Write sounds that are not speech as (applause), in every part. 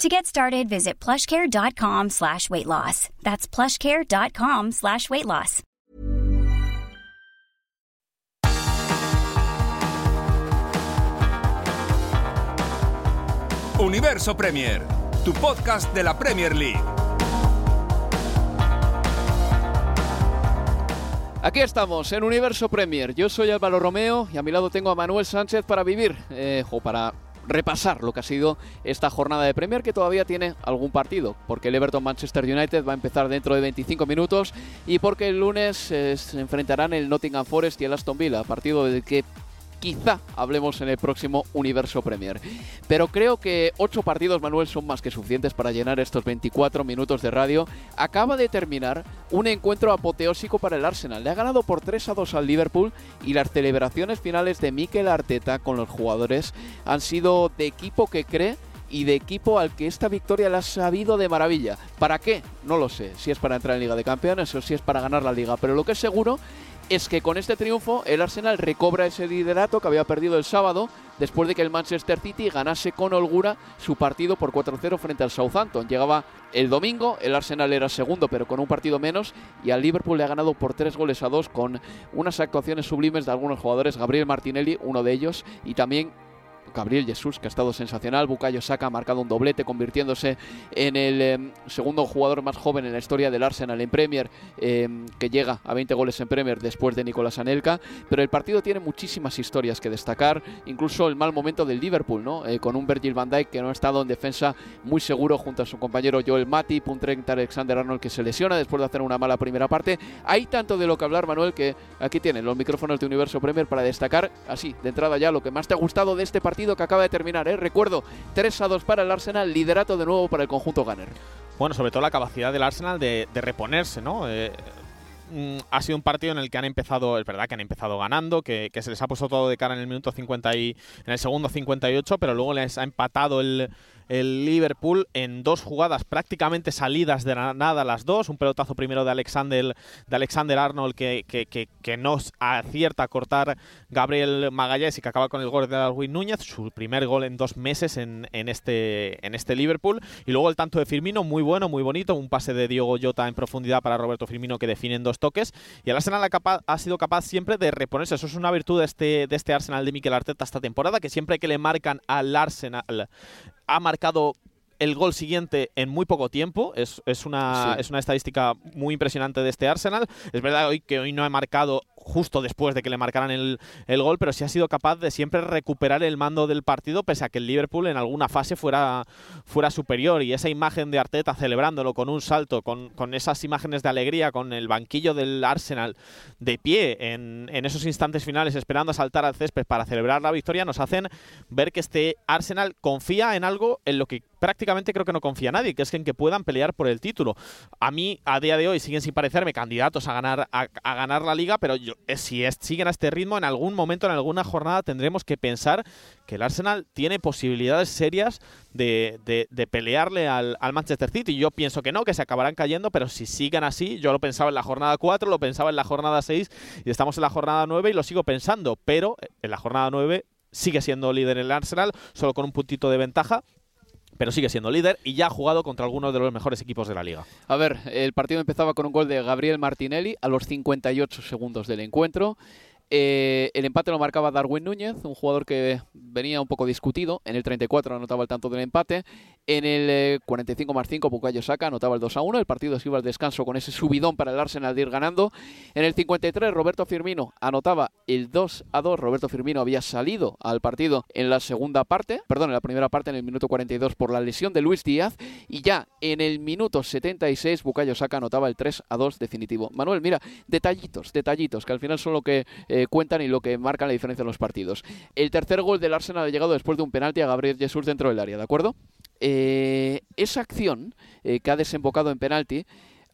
To get started, visit plushcare.com slash weight loss. That's plushcare.com slash weight loss. Universo Premier, tu podcast de la Premier League. Aquí estamos, en Universo Premier. Yo soy Álvaro Romeo y a mi lado tengo a Manuel Sánchez para vivir, eh, o para repasar lo que ha sido esta jornada de Premier que todavía tiene algún partido, porque el Everton Manchester United va a empezar dentro de 25 minutos y porque el lunes eh, se enfrentarán el Nottingham Forest y el Aston Villa, partido del que quizá hablemos en el próximo Universo Premier. Pero creo que ocho partidos, Manuel, son más que suficientes para llenar estos 24 minutos de radio. Acaba de terminar un encuentro apoteósico para el Arsenal. Le ha ganado por 3 a 2 al Liverpool y las celebraciones finales de Mikel Arteta con los jugadores han sido de equipo que cree y de equipo al que esta victoria la ha sabido de maravilla. ¿Para qué? No lo sé. Si es para entrar en Liga de Campeones o si es para ganar la liga. Pero lo que es seguro es que con este triunfo el Arsenal recobra ese liderato que había perdido el sábado después de que el Manchester City ganase con holgura su partido por 4-0 frente al Southampton. Llegaba el domingo, el Arsenal era segundo pero con un partido menos y al Liverpool le ha ganado por 3 goles a 2 con unas actuaciones sublimes de algunos jugadores, Gabriel Martinelli, uno de ellos, y también Gabriel Jesús, que ha estado sensacional. Bukayo Saka ha marcado un doblete, convirtiéndose en el em, segundo jugador más joven en la historia del Arsenal en Premier, em, que llega a 20 goles en Premier después de Nicolás Anelka. Pero el partido tiene muchísimas historias que destacar, incluso el mal momento del Liverpool, ¿no? Eh, con un Virgil van Dijk que no ha estado en defensa muy seguro junto a su compañero Joel Matip, un Trent Alexander Arnold que se lesiona después de hacer una mala primera parte. Hay tanto de lo que hablar, Manuel, que aquí tienen los micrófonos de Universo Premier para destacar, así, de entrada ya, lo que más te ha gustado de este partido que acaba de terminar. ¿eh? Recuerdo, 3 a 2 para el Arsenal, liderato de nuevo para el conjunto Gunner. Bueno, sobre todo la capacidad del Arsenal de, reponerse, ¿no? Eh, mm, ha sido un partido en el que han empezado, es verdad que han empezado ganando, que, se les ha puesto todo de cara en el minuto 50 y en el segundo 58, pero luego les ha empatado el, el Liverpool en dos jugadas prácticamente salidas de nada las dos. Un pelotazo primero de Alexander, de Alexander Arnold que, que, que, no acierta a cortar Gabriel Magallanes y que acaba con el gol de Darwin Núñez, su primer gol en dos meses en, en, este, en este Liverpool. Y luego el tanto de Firmino, muy bueno, muy bonito. Un pase de Diogo Jota en profundidad para Roberto Firmino que define en dos toques. Y el Arsenal ha, ha sido capaz siempre de reponerse. Eso es una virtud de este, de este Arsenal de Mikel Arteta esta temporada, que siempre que le marcan al Arsenal ha marcado el gol siguiente en muy poco tiempo. Es, una, es una estadística muy impresionante de este Arsenal. Es verdad hoy que hoy no ha marcado justo después de que le marcaran el, gol, pero sí ha sido capaz de siempre recuperar el mando del partido, pese a que el Liverpool en alguna fase fuera, fuera superior. Y esa imagen de Arteta celebrándolo con un salto, con, esas imágenes de alegría, con el banquillo del Arsenal de pie en, en esos instantes finales, esperando a saltar al césped para celebrar la victoria, nos hacen ver que este Arsenal confía en algo en lo que prácticamente creo que no confía nadie, que es en que puedan pelear por el título. A mí, a día de hoy, siguen sin parecerme candidatos a ganar, a, a ganar la liga, pero yo, eh, si siguen a este ritmo, en algún momento, en alguna jornada, tendremos que pensar que el Arsenal tiene posibilidades serias de, de, pelearle al, Manchester City. Yo pienso que no, que se acabarán cayendo, pero si siguen así, yo lo pensaba en la jornada 4, lo pensaba en la jornada 6 y estamos en la jornada 9 y lo sigo pensando, pero eh, en la jornada 9 sigue siendo líder el Arsenal, solo con un puntito de ventaja pero sigue siendo líder y ya ha jugado contra algunos de los mejores equipos de la liga. A ver, el partido empezaba con un gol de Gabriel Martinelli a los 58 segundos del encuentro. Eh, el empate lo marcaba Darwin Núñez, un jugador que venía un poco discutido. En el 34 anotaba el tanto del empate. En el 45 eh, más 5, Bukayo Saka anotaba el 2 a 1. El partido se iba al descanso con ese subidón para el Arsenal de ir ganando. En el 53, Roberto Firmino anotaba el 2 a 2. Roberto Firmino había salido al partido en la segunda parte, perdón, en la primera parte, en el minuto 42 por la lesión de Luis Díaz. Y ya en el minuto 76, Bukayo Saka anotaba el 3 a 2 definitivo. Manuel, mira, detallitos, detallitos, que al final son lo que eh, cuentan y lo que marcan la diferencia en los partidos. El tercer gol del Arsenal ha llegado después de un penalti a Gabriel Jesús dentro del área, ¿de acuerdo? Eh, esa acción eh, que ha desembocado en penalti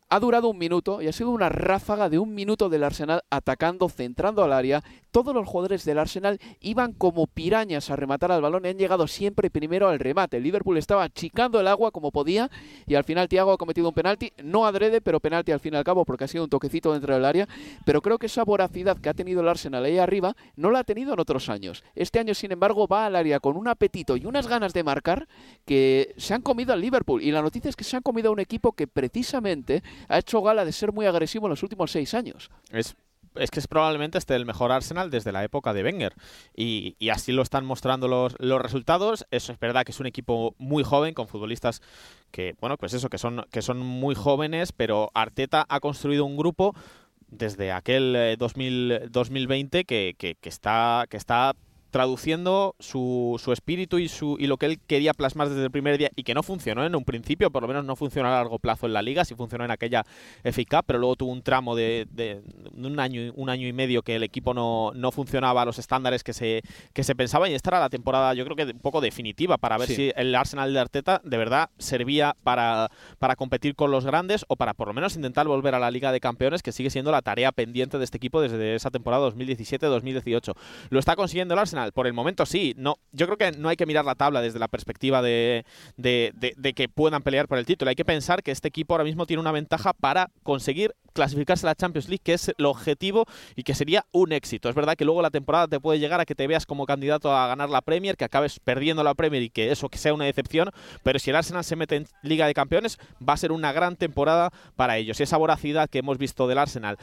ha durado un minuto y ha sido una ráfaga de un minuto del Arsenal atacando, centrando al área. Todos los jugadores del Arsenal iban como pirañas a rematar al balón y han llegado siempre primero al remate. El Liverpool estaba achicando el agua como podía y al final Thiago ha cometido un penalti, no adrede, pero penalti al fin y al cabo porque ha sido un toquecito dentro del área. Pero creo que esa voracidad que ha tenido el Arsenal ahí arriba no la ha tenido en otros años. Este año, sin embargo, va al área con un apetito y unas ganas de marcar que se han comido al Liverpool. Y la noticia es que se han comido a un equipo que precisamente ha hecho gala de ser muy agresivo en los últimos seis años. Es es que es probablemente este el mejor Arsenal desde la época de Wenger. Y, así lo están mostrando los, resultados. Eso es verdad que es un equipo muy joven, con futbolistas que, bueno, pues eso, que son, que son muy jóvenes, pero Arteta ha construido un grupo desde aquel 2000, 2020 que, que, que, está, que está traduciendo su, su espíritu y, su, y lo que él quería plasmar desde el primer día y que no funcionó en un principio, por lo menos no funcionó a largo plazo en la liga, sí funcionó en aquella FK, pero luego tuvo un tramo de, de, un, año, un año y medio que el equipo no, no funcionaba a los estándares que se, que se pensaba y esta era la temporada yo creo que un poco definitiva para ver si el Arsenal de Arteta de verdad servía para, para competir con los grandes o para por lo menos intentar volver a la Liga de Campeones que sigue siendo la tarea pendiente de este equipo desde esa temporada 2017-2018. Lo está consiguiendo el Arsenal por el momento sí. No, yo creo que no hay que mirar la tabla desde la perspectiva de, de, que puedan pelear por el título. Hay que pensar que este equipo ahora mismo tiene una ventaja para conseguir clasificarse a la Champions League, que es el objetivo y que sería un éxito. Es verdad que luego la temporada te puede llegar a que te veas como candidato a ganar la Premier, que acabes perdiendo la Premier y que eso que sea una decepción, pero si el Arsenal se mete en Liga de Campeones, va a ser una gran temporada para ellos. Y esa voracidad que hemos visto del Arsenal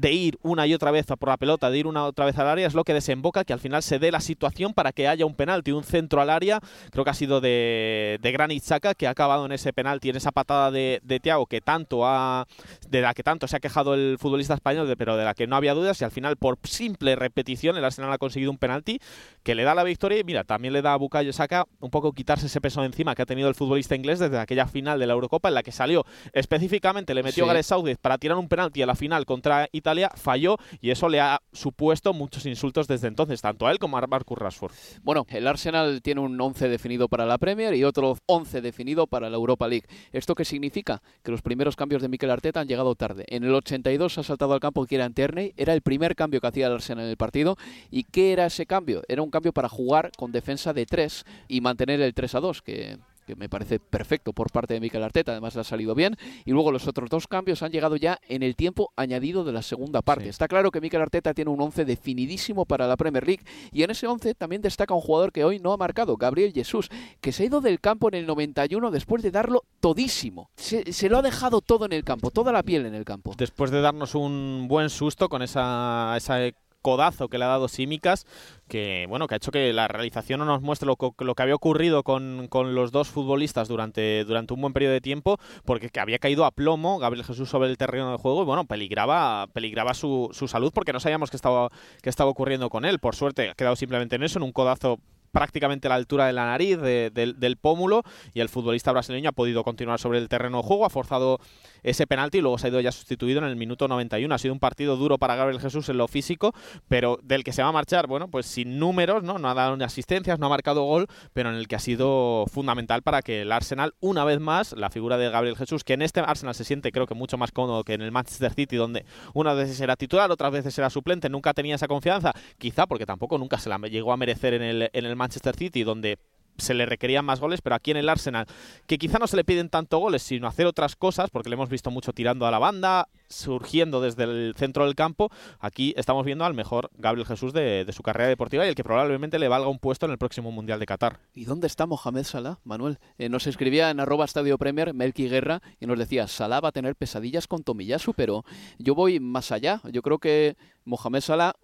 de ir una y otra vez por la pelota, de ir una y otra vez al área, es lo que desemboca que al final se dé la situación para que haya un penalti, un centro al área. Creo que ha sido de, de Granit Xhaka que ha acabado en ese penalti, en esa patada de, de Thiago que tanto ha, de la que tanto se ha quejado el futbolista español, pero de la que no había dudas. Y al final, por simple repetición, el Arsenal ha conseguido un penalti que le da la victoria. Y mira, también le da a Bukayo Saka un poco quitarse ese peso de encima que ha tenido el futbolista inglés desde aquella final de la Eurocopa en la que salió específicamente, le metió a Gareth Southgate para tirar un penalti a la final contra Italia falló y eso le ha supuesto muchos insultos desde entonces, tanto a él como a Marcus Rashford. Bueno, el Arsenal tiene un 11 definido para la Premier y otro 11 definido para la Europa League. ¿Esto qué significa? Que los primeros cambios de Mikel Arteta han llegado tarde. En el 82 ha saltado al campo Kieran Tierney, era el primer cambio que hacía el Arsenal en el partido. ¿Y qué era ese cambio? Era un cambio para jugar con defensa de 3 y mantener el 3 a 2, que que me parece perfecto por parte de Mikel Arteta, además le ha salido bien. Y luego los otros dos cambios han llegado ya en el tiempo añadido de la segunda parte. Está claro que Mikel Arteta tiene un 11 definidísimo para la Premier League y en ese 11 también destaca un jugador que hoy no ha marcado, Gabriel Jesús, que se ha ido del campo en el 91 después de darlo todísimo. Se, se lo ha dejado todo en el campo, toda la piel en el campo. Después de darnos un buen susto con esa, esa codazo que le ha dado Simicas, que bueno, que ha hecho que la realización no nos muestre lo, lo que había ocurrido con, con, los dos futbolistas durante, durante un buen periodo de tiempo, porque había caído a plomo Gabriel Jesús sobre el terreno de juego y bueno, peligraba, peligraba su, su salud porque no sabíamos qué estaba, qué estaba ocurriendo con él. Por suerte ha quedado simplemente en eso, en un codazo prácticamente a la altura de la nariz, del pómulo, y el futbolista brasileño ha podido continuar sobre el terreno de juego, ha forzado ese penalti y luego se ha ido ya sustituido en el minuto 91. Ha sido un partido duro para Gabriel Jesús en lo físico, pero del que se va a marchar, bueno, pues sin números, ¿no? No ha dado ni asistencias, no ha marcado gol, pero en el que ha sido fundamental para que el Arsenal, una vez más, la figura de Gabriel Jesús, que en este Arsenal se siente creo que mucho más cómodo que en el Manchester City, donde unas veces era titular, otras veces era suplente, nunca tenía esa confianza, quizá porque tampoco nunca se la llegó a merecer en el, en el Manchester City, donde se le requerían más goles, pero aquí en el Arsenal, que quizá no se le piden tanto goles, sino hacer otras cosas, porque le hemos visto mucho tirando a la banda, surgiendo desde el centro del campo, aquí estamos viendo al mejor Gabriel Jesús de, su carrera deportiva y el que probablemente le valga un puesto en el próximo Mundial de Qatar. ¿Y dónde está Mohamed Salah, Manuel? Eh, nos escribía en arroba Estadio Premier Melky Guerra y nos decía, Salah va a tener pesadillas con Tomiyasu, pero yo voy más allá. Yo creo que Mohamed Salah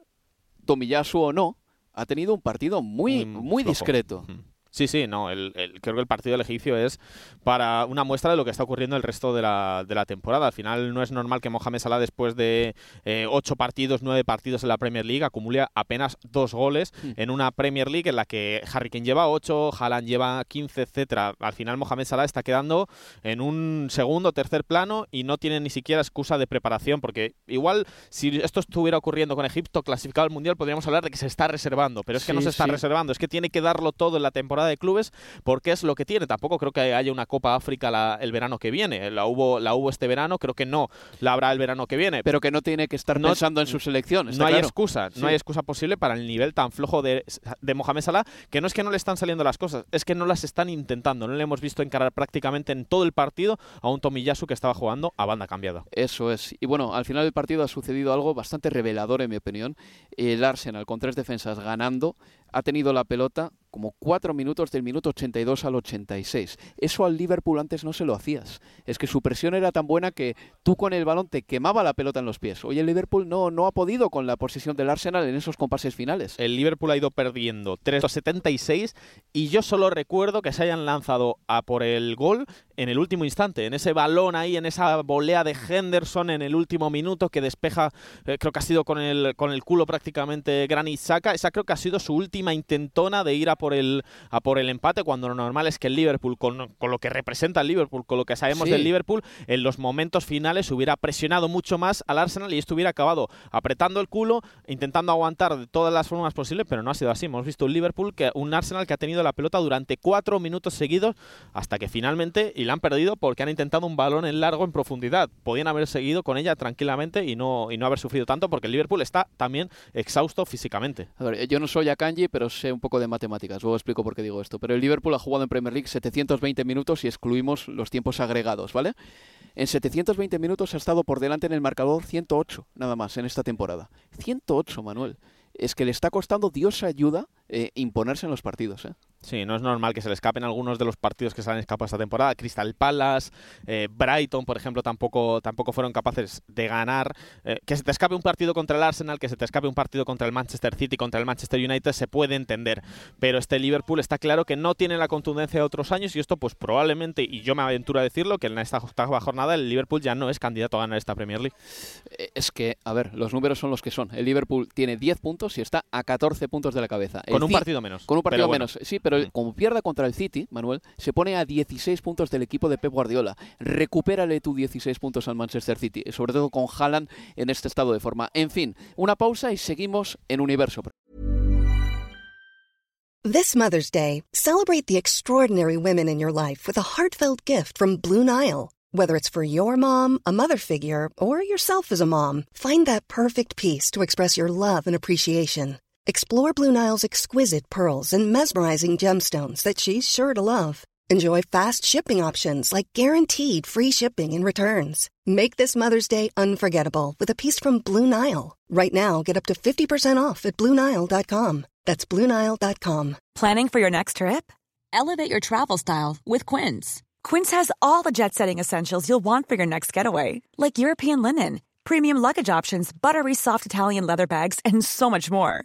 Tomiyasu o no, ha tenido un partido muy, Mm, muy discreto. Sí, sí, no. El, el- creo que el partido del egipcio es para una muestra de lo que está ocurriendo el resto de la, de la temporada. Al final no es normal que Mohamed Salah, después de eh, ocho partidos, nueve partidos en la Premier League, acumule apenas dos goles Mm. en una Premier League en la que Harry Kane lleva ocho, Haaland lleva 15, etcétera. Al final Mohamed Salah está quedando en un segundo, tercer plano y no tiene ni siquiera excusa de preparación, porque igual si esto estuviera ocurriendo con Egipto clasificado al Mundial, podríamos hablar de que se está reservando, pero es que no se está sí. reservando, es que tiene que darlo todo en la temporada de clubes porque es lo que tiene. Tampoco creo que haya una Copa África la- el verano que viene. La hubo, la hubo este verano, creo que no la habrá el verano que viene. Pero que no tiene que estar No- pensando en su selección. no hay claro. excusa, Sí. no hay excusa posible para el nivel tan flojo de, de Mohamed Salah, que no es que no le están saliendo las cosas, es que no las están intentando. No le hemos visto encarar prácticamente en todo el partido a un Tomiyasu que estaba jugando a banda cambiada. Eso es. Y bueno, al final del partido ha sucedido algo bastante revelador, en mi opinión. El Arsenal, con tres defensas ganando, ha tenido la pelota como cuatro minutos del minuto 82 al 86. Eso al Liverpool antes no se lo hacías. Es que su presión era tan buena que tú con el balón te quemaba la pelota en los pies. Hoy el Liverpool no, no ha podido con la posición del Arsenal en esos compases finales. El Liverpool ha ido perdiendo 3-76 y yo solo recuerdo que se hayan lanzado a por el gol en el último instante, en ese balón ahí, en esa volea de Henderson en el último minuto que despeja, eh, creo que ha sido con el, con el culo prácticamente Granit Xhaka, esa creo que ha sido su última intentona de ir a por el, a por el empate, cuando lo normal es que el Liverpool, con, con lo que representa el Liverpool, con lo que sabemos Sí. del Liverpool, en los momentos finales hubiera presionado mucho más al Arsenal y esto hubiera acabado apretando el culo, intentando aguantar de todas las formas posibles, pero no ha sido así. Hemos visto un Liverpool, que, un Arsenal que ha tenido la pelota durante cuatro minutos seguidos hasta que finalmente, la han perdido porque han intentado un balón en largo en profundidad. Podían haber seguido con ella tranquilamente y no, y no haber sufrido tanto porque el Liverpool está también exhausto físicamente. A ver, yo no soy Akanji, pero sé un poco de matemáticas. Luego explico por qué digo esto. Pero el Liverpool ha jugado en Premier League 720 minutos y excluimos los tiempos agregados, ¿vale? En 720 minutos ha estado por delante en el marcador 108, nada más, en esta temporada. 108, Manuel. Es que le está costando, Dios ayuda, eh, imponerse en los partidos, ¿eh? Sí, no es normal que se le escapen algunos de los partidos que se han escapado esta temporada. Crystal Palace, eh, Brighton, por ejemplo, tampoco, tampoco fueron capaces de ganar. Eh, que se te escape un partido contra el Arsenal, que se te escape un partido contra el Manchester City, contra el Manchester United, se puede entender. Pero este Liverpool está claro que no tiene la contundencia de otros años y esto pues probablemente, y yo me aventuro a decirlo, que en esta octava jornada el Liverpool ya no es candidato a ganar esta Premier League. Eh, Es que, a ver, los números son los que son. El Liverpool tiene 10 puntos y está a 14 puntos de la cabeza. El Con un partido menos. Con un partido bueno. menos, sí, pero como pierda contra el City, Manuel, se pone a 16 puntos del equipo de Pep Guardiola. Recupérale tú 16 puntos al Manchester City, sobre todo con Haaland en este estado de forma. En fin, una pausa y seguimos en Universo. This Mother's Day, celebrate the extraordinary women in your life with a heartfelt gift from Blue Nile. Whether it's for your mom, a mother figure, or yourself as a mom, find that perfect piece to express your love and appreciation. Explore Blue Nile's exquisite pearls and mesmerizing gemstones that she's sure to love. Enjoy fast shipping options like guaranteed free shipping and returns. Make this Mother's Day unforgettable with a piece from Blue Nile. Right now, get up to 50% off at BlueNile.com. That's BlueNile.com. Planning for your next trip? Elevate your travel style with Quince. Quince has all the jet setting essentials you'll want for your next getaway, like European linen, premium luggage options, buttery soft Italian leather bags, and so much more.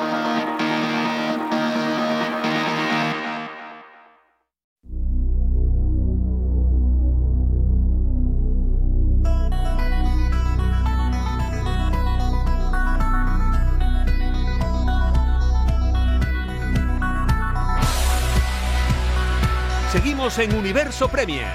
En Universo Premier.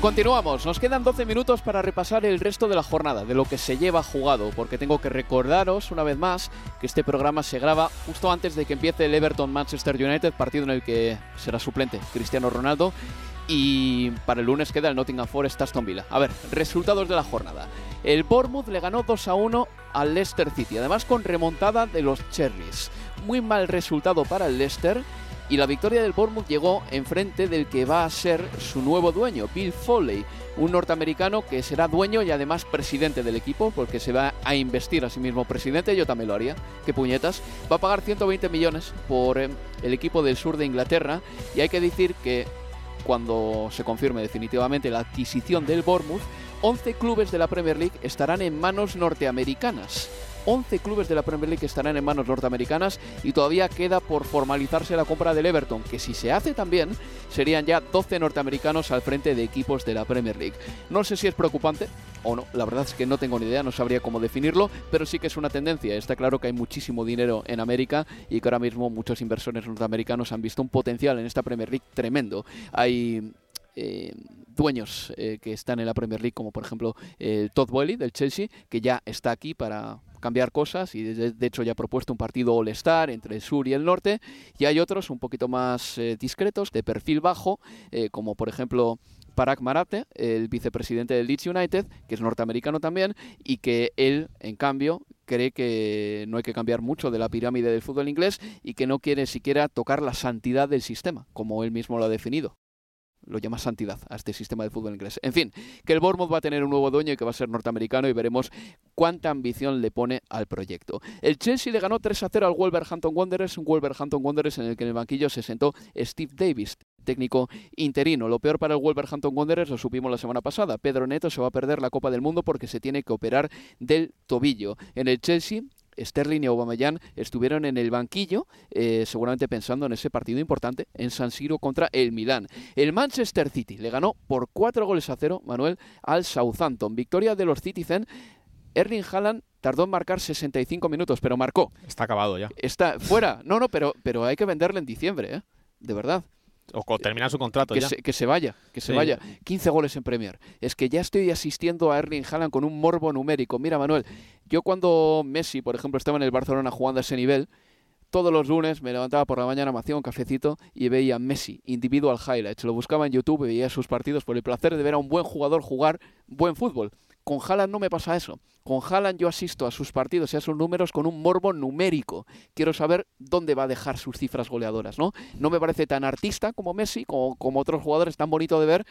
Continuamos, nos quedan 12 minutos para repasar el resto de la jornada, de lo que se lleva jugado, porque tengo que recordaros una vez más que este programa se graba justo antes de que empiece el Everton Manchester United, partido en el que será suplente Cristiano Ronaldo, y para el lunes queda el Nottingham Forest Aston Villa. A ver, resultados de la jornada. El Bournemouth le ganó 2 a 1 al Leicester City, además con remontada de los Cherries. Muy mal resultado para el Leicester y la victoria del Bournemouth llegó enfrente del que va a ser su nuevo dueño, Bill Foley, un norteamericano que será dueño y además presidente del equipo, porque se va a investir a sí mismo presidente, yo también lo haría, qué puñetas, va a pagar 120 millones por eh, el equipo del sur de Inglaterra y hay que decir que cuando se confirme definitivamente la adquisición del Bournemouth, 11 clubes de la Premier League estarán en manos norteamericanas. 11 clubes de la Premier League estarán en manos norteamericanas y todavía queda por formalizarse la compra del Everton, que si se hace también serían ya 12 norteamericanos al frente de equipos de la Premier League. No sé si es preocupante o no, la verdad es que no tengo ni idea, no sabría cómo definirlo, pero sí que es una tendencia. Está claro que hay muchísimo dinero en América y que ahora mismo muchos inversores norteamericanos han visto un potencial en esta Premier League tremendo. Hay eh, dueños eh, que están en la Premier League, como por ejemplo el Todd Boehly del Chelsea, que ya está aquí para cambiar cosas y de, hecho ya ha propuesto un partido All-Star entre el sur y el norte y hay otros un poquito más eh, discretos, de perfil bajo, eh, como por ejemplo Parag Marate, el vicepresidente del Leeds United, que es norteamericano también, y que él, en cambio, cree que no hay que cambiar mucho de la pirámide del fútbol inglés y que no quiere siquiera tocar la santidad del sistema, como él mismo lo ha definido lo llama santidad a este sistema de fútbol inglés. En fin, que el Bournemouth va a tener un nuevo dueño y que va a ser norteamericano y veremos cuánta ambición le pone al proyecto. El Chelsea le ganó 3 a 0 al Wolverhampton Wanderers, un Wolverhampton Wanderers en el que en el banquillo se sentó Steve Davis, técnico interino. Lo peor para el Wolverhampton Wanderers lo supimos la semana pasada. Pedro Neto se va a perder la Copa del Mundo porque se tiene que operar del tobillo. En el Chelsea Sterling y Aubameyang estuvieron en el banquillo, eh, seguramente pensando en ese partido importante en San Siro contra el Milán. El Manchester City le ganó por cuatro goles a cero, Manuel, al Southampton. Victoria de los Citizen. Erling Haaland tardó en marcar 65 minutos, pero marcó. Está acabado ya. Está fuera. No, no, pero, pero hay que venderle en diciembre, ¿eh? De verdad. O termina su contrato que ya. Se, que se vaya, que se vaya. 15 goles en Premier. Es que ya estoy asistiendo a Erling Haaland con un morbo numérico. Mira, Manuel, yo cuando Messi, por ejemplo, estaba en el Barcelona jugando a ese nivel, todos los lunes me levantaba por la mañana, me hacía un cafecito y veía Messi, individual highlights. Lo buscaba en YouTube y veía sus partidos por el placer de ver a un buen jugador jugar buen fútbol. Con Haaland no me pasa eso. Con Haaland yo asisto a sus partidos y a sus números con un morbo numérico. Quiero saber dónde va a dejar sus cifras goleadoras, ¿no? No me parece tan artista como Messi, como, como otros jugadores, tan bonito de ver,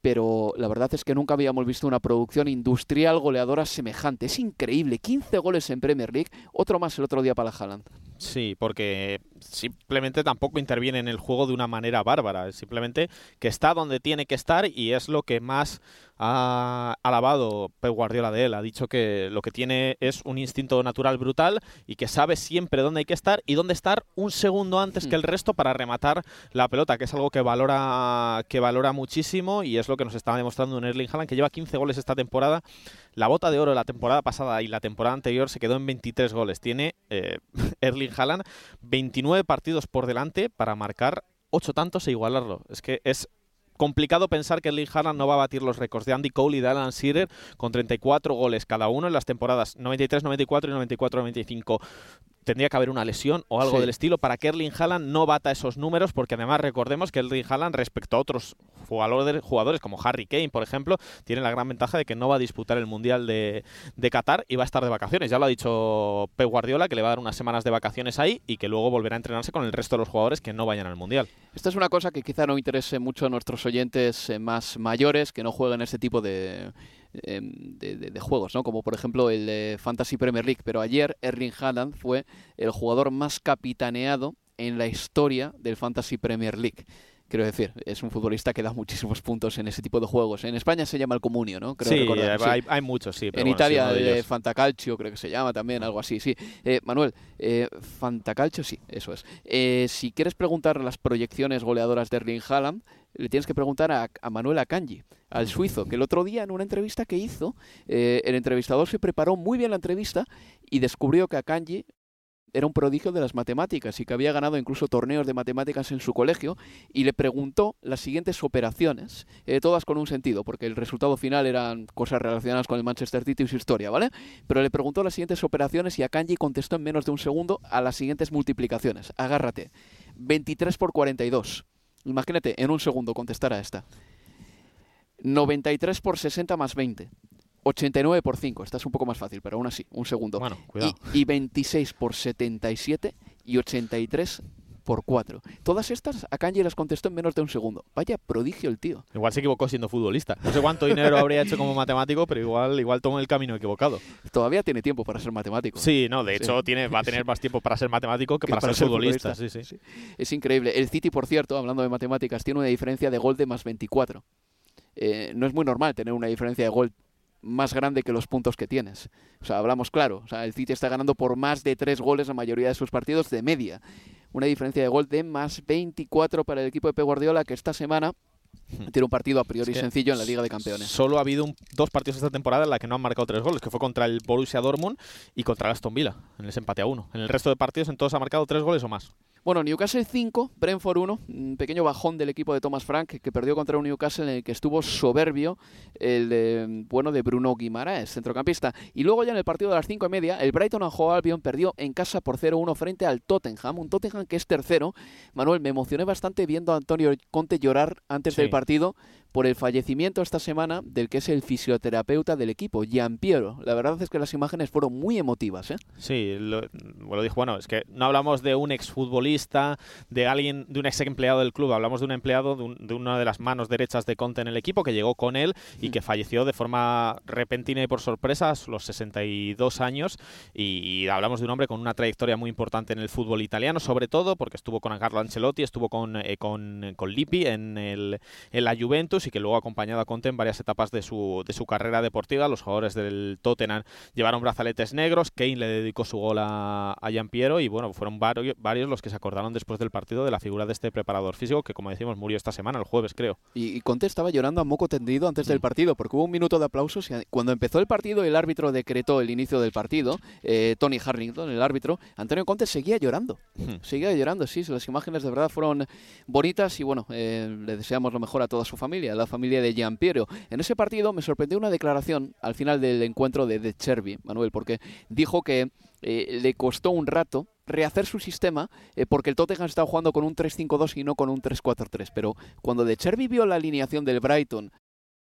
pero la verdad es que nunca habíamos visto una producción industrial goleadora semejante. Es increíble, 15 goles en Premier League, otro más el otro día para Haaland. Sí, porque simplemente tampoco interviene en el juego de una manera bárbara, simplemente que está donde tiene que estar y es lo que más ha alabado Pep Guardiola de él. Ha dicho que lo que tiene es un instinto natural brutal y que sabe siempre dónde hay que estar y dónde estar un segundo antes que el resto para rematar la pelota, que es algo que valora, que valora muchísimo y es lo que nos estaba demostrando en Erling Haaland, que lleva 15 goles esta temporada. La bota de oro de la temporada pasada y la temporada anterior se quedó en 23 goles. Tiene eh, (laughs) Erling Haaland 29 partidos por delante para marcar 8 tantos e igualarlo. Es que es complicado pensar que Erling Haaland no va a batir los récords de Andy Cole y de Alan Shearer con 34 goles cada uno en las temporadas 93-94 y 94-95 tendría que haber una lesión o algo del estilo para que Erling Haaland no bata esos números, porque además recordemos que Erling Haaland respecto a otros jugadores, jugadores como Harry Kane, por ejemplo, tiene la gran ventaja de que no va a disputar el Mundial de, de Qatar y va a estar de vacaciones. Ya lo ha dicho Pep Guardiola, que le va a dar unas semanas de vacaciones ahí y que luego volverá a entrenarse con el resto de los jugadores que no vayan al Mundial. Esta es una cosa que quizá no interese mucho a nuestros oyentes eh, más mayores que no jueguen este tipo de Em, de, juegos, ¿no? Como por ejemplo el de Fantasy Premier League. Pero ayer Erling Haaland fue el jugador más capitaneado en la historia del Fantasy Premier League. Quiero decir, es un futbolista que da muchísimos puntos en ese tipo de juegos. En España se llama el comunio, ¿no? sí, hay, muchos, sí. en Italia, de Fantacalcio creo que se llama también, algo así, sí. Eh, Manuel, eh, Fantacalcio, sí, eso es. Eh, si quieres preguntar las proyecciones goleadoras de Erling Haaland, le tienes que preguntar a, a Manuel Akanji, al suizo, que el otro día en una entrevista que hizo, el entrevistador se preparó muy bien la entrevista y descubrió que Akanji era un prodigio de las matemáticas y que había ganado incluso torneos de matemáticas en su colegio y le preguntó las siguientes operaciones, eh, todas con un sentido, porque el resultado final eran cosas relacionadas con el Manchester City y su historia, ¿vale? Pero le preguntó las siguientes operaciones y a Kanji contestó en menos de un segundo a las siguientes multiplicaciones. Agárrate. 23 por 42. Imagínate, en un segundo contestar a esta. 93 por 60 más 20. 89 por 5, esta es un poco más fácil, pero aún así, un segundo. Bueno, cuidado. Y, y 26 por 77 y 83 por 4. Todas estas a Kanji las contestó en menos de un segundo. Vaya prodigio el tío. Igual se equivocó siendo futbolista. No sé cuánto dinero habría hecho como matemático, pero igual, igual tomó el camino equivocado. Todavía tiene tiempo para ser matemático. Sí, no, de Sí. hecho tiene, va a tener más tiempo para ser matemático que, (laughs) Que para, para ser ser futbolista. futbolista. Sí, sí. Es increíble. El City, por cierto, hablando de matemáticas, tiene una diferencia de gol de más 24. Eh, no es muy normal tener una diferencia de gol más grande que los puntos que tienes. O sea, hablamos claro. O sea, el City está ganando por más de tres goles la mayoría de sus partidos de media. Una diferencia de gol de más 24 para el equipo de Pep Guardiola, que esta semana tiene un partido a priori Hmm. Es que sencillo en la Liga de Campeones. Solo ha habido un- dos partidos esta temporada en la que no han marcado tres goles, que fue contra el Borussia Dortmund y contra el Aston Villa, en ese empate a uno. En el resto de partidos, en todos ha marcado tres goles o más. Bueno, Newcastle 5, Brentford 1, un pequeño bajón del equipo de Thomas Frank que perdió contra un Newcastle en el que estuvo soberbio el de, bueno de Bruno Guimaraes, centrocampista. Y luego ya en el partido de las 5 y media, el Brighton and Hove Albion perdió en casa por 0-1 frente al Tottenham, un Tottenham que es tercero. Manuel, me emocioné bastante viendo a Antonio Conte llorar antes Sí. del partido por el fallecimiento esta semana del que es el fisioterapeuta del equipo, Gian Piero. La verdad es que las imágenes fueron muy emotivas, ¿eh? Sí, lo, lo dijo, bueno, es que no hablamos de un exfutbolista, de alguien, de un ex empleado del club, hablamos de un empleado de, un- de una de las manos derechas de Conte en el equipo que llegó con él y que falleció de forma repentina y por sorpresa a los 62 años y, y hablamos de un hombre con una trayectoria muy importante en el fútbol italiano, sobre todo porque estuvo con Carlo Ancelotti, estuvo con, eh, con, con Lippi en, el, en la Juventus y que luego ha acompañado a Conte en varias etapas de su, de su carrera deportiva. Los jugadores del Tottenham llevaron brazaletes negros, Kane le dedicó su gol a, a Piero y bueno, fueron varios, varios los que se acordaron después del partido de la figura de este preparador físico que como decimos murió esta semana, el jueves creo. Y, y Conte estaba llorando a moco tendido antes Mm. del partido, porque hubo un minuto de aplausos y cuando empezó el partido el árbitro decretó el inicio del partido, eh, Tony Harrington, el árbitro, Antonio Conte seguía llorando. Hmm. Seguía llorando, sí, las imágenes de verdad fueron bonitas y bueno, eh, le deseamos lo mejor a toda su familia, a la familia de Giampiero. En ese partido me sorprendió una declaración al final del encuentro de De Chervi, Manuel, porque dijo que eh, le costó un rato rehacer su sistema eh, porque el Tottenham estaba jugando con un 3-5-2 y no con un 3-4-3. Pero cuando De Chervi vio la alineación del Brighton,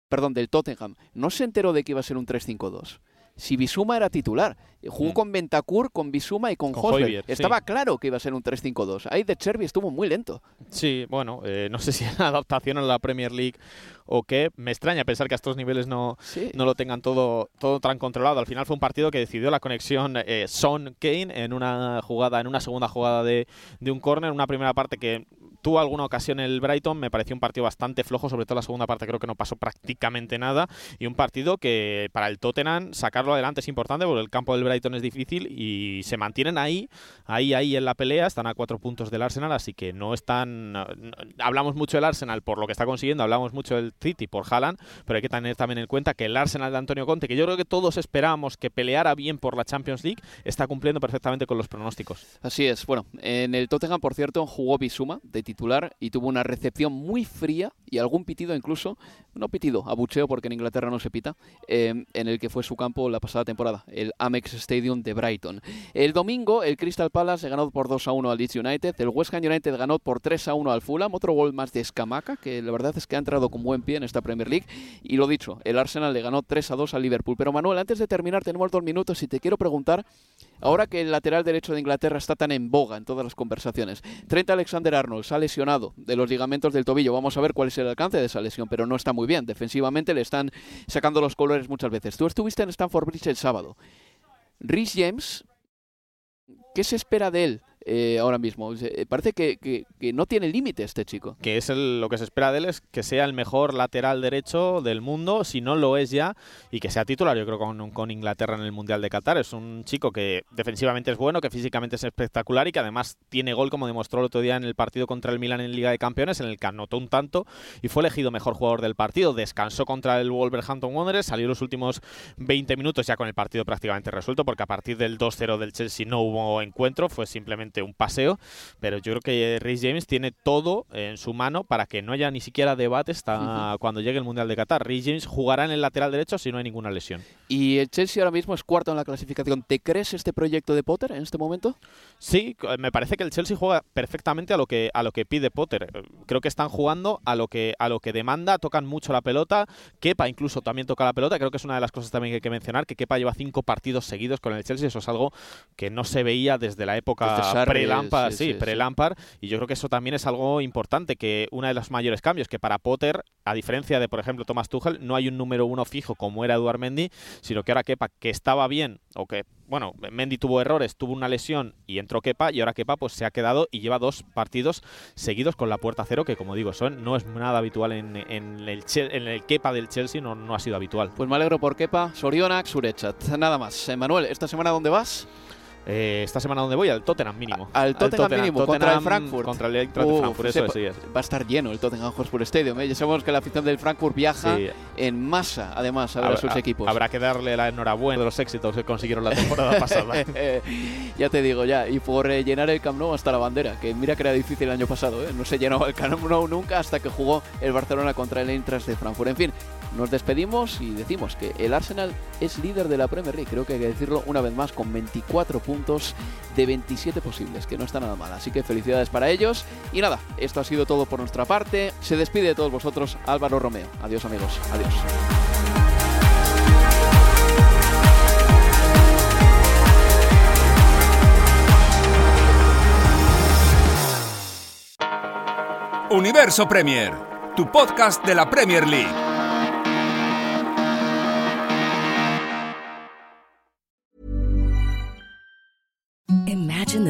perdón, del Tottenham, no se enteró de que iba a ser un 3-5-2. Si Bisuma era titular, jugó Mm. con Bentancur, con Bisuma y con, Con sí. Estaba claro que iba a ser un 3-5-2. Ahí De Chervi estuvo muy lento. Sí, bueno, eh, no sé si es (laughs) adaptación a la Premier League o qué. Me extraña pensar que a estos niveles no, Sí. no lo tengan todo, todo tan controlado. Al final fue un partido que decidió la conexión eh, Son Kane en una jugada, en una segunda jugada de, de un córner, una primera parte que tuvo alguna ocasión el Brighton, me pareció un partido bastante flojo, sobre todo la segunda parte creo que no pasó prácticamente nada y un partido que para el Tottenham sacarlo adelante es importante porque el campo del Brighton es difícil y se mantienen ahí, ahí, ahí en la pelea, están a cuatro puntos del Arsenal, así que no están, hablamos mucho del Arsenal por lo que está consiguiendo, hablamos mucho del City por Haaland, pero hay que tener también en cuenta que el Arsenal de Antonio Conte, que yo creo que todos esperábamos que peleara bien por la Champions League, está cumpliendo perfectamente con los pronósticos. Así es. Bueno, en el Tottenham, por cierto, jugó Bisuma de titular y tuvo una recepción muy fría y algún pitido incluso, no pitido, abucheo porque en Inglaterra no se pita, eh, en el que fue su campo la pasada temporada, el Amex Stadium de Brighton. El domingo, el Crystal Palace ganó por 2 a 1 al Leeds United, el West Ham United ganó por 3 a 1 al Fulham, otro gol más de Escamaca, que la verdad es que ha entrado con buen en esta Premier League, y lo dicho, el Arsenal le ganó 3 a 2 al Liverpool. Pero Manuel, antes de terminar, tenemos dos minutos y te quiero preguntar Ahora que el lateral derecho de Inglaterra está tan en boga en todas las conversaciones, Trent Alexander-Arnold se ha lesionado de los ligamentos del tobillo. Vamos a ver cuál es el alcance de esa lesión, pero no está muy bien. Defensivamente le están sacando los colores muchas veces. Tú estuviste en Stamford Bridge el sábado. Rhys James, ¿qué se espera de él eh, ahora mismo. Eh, parece que, que, no tiene límite este chico. Que es lo que se espera de él es que sea el mejor lateral derecho del mundo, si no lo es ya, y que sea titular, yo creo, con, con Inglaterra en el Mundial de Qatar. Es un chico que defensivamente es bueno, que físicamente es espectacular y que además tiene gol, como demostró el otro día en el partido contra el Milan en Liga de Campeones, en el que anotó un tanto y fue elegido mejor jugador del partido. Descansó contra el Wolverhampton Wanderers, salió los últimos 20 minutos ya con el partido prácticamente resuelto, porque a partir del 2-0 del Chelsea no hubo encuentro, fue simplemente un paseo. Pero yo creo que Rhys James tiene todo en su mano para que no haya ni siquiera debate hasta cuando llegue el Mundial de Qatar. Rhys James jugará en el lateral derecho si no hay ninguna lesión. Y el Chelsea ahora mismo es cuarto en la clasificación. ¿Te crees este proyecto de Potter en este momento? Sí, me parece que el Chelsea juega perfectamente a lo que a lo que pide Potter. Creo que están jugando a lo que a lo que demanda, tocan mucho la pelota. Kepa incluso también toca la pelota. Creo que es una de las cosas también que hay que mencionar que Kepa lleva cinco partidos seguidos con el Chelsea. Eso es algo que no se veía desde la época pre-Lampard, sí, pre-Lampard. Y yo creo que eso también es algo importante, que una de los mayores cambios que para Potter, a diferencia de por ejemplo Thomas Tuchel, no hay un número uno fijo como era Eduard Mendy, sino que ahora Kepa que estaba bien o que bueno, Mendy tuvo errores, tuvo una lesión y entró Kepa y ahora Kepa pues se ha quedado y lleva dos partidos seguidos con la puerta cero que como digo, son, no es nada habitual en, el, en el Kepa del Chelsea, no, no ha sido habitual. Pues me alegro por Kepa, Sorionak, Surechat, nada más. Manuel, ¿esta semana dónde vas? Eh, esta semana dónde voy al Tottenham mínimo. al, Tottenham, mínimo contra el Frankfurt. Contra el Eintracht de Frankfurt, eso sí es. Va a estar lleno el Tottenham Hotspur Stadium. ¿eh? Ya sabemos que la afición del Frankfurt viaja en masa, además, a ver a sus equipos. Habrá que darle la enhorabuena de los éxitos que consiguieron la temporada pasada. (laughs) ya te digo, ya. Y por eh, llenar el Camp Nou hasta la bandera, que mira que era difícil el año pasado. ¿eh? No se llenó el Camp Nou nunca hasta que jugó el Barcelona contra el Eintracht de Frankfurt. En fin, nos despedimos y decimos que el Arsenal es líder de la Premier League. Creo que hay que decirlo una vez más con 24 puntos de 27 posibles, que no está nada mal. Así que felicidades para ellos. Y nada, esto ha sido todo por nuestra parte. Se despide de todos vosotros Álvaro Romeo. Adiós amigos. Adiós. Universo Premier, tu podcast de la Premier League.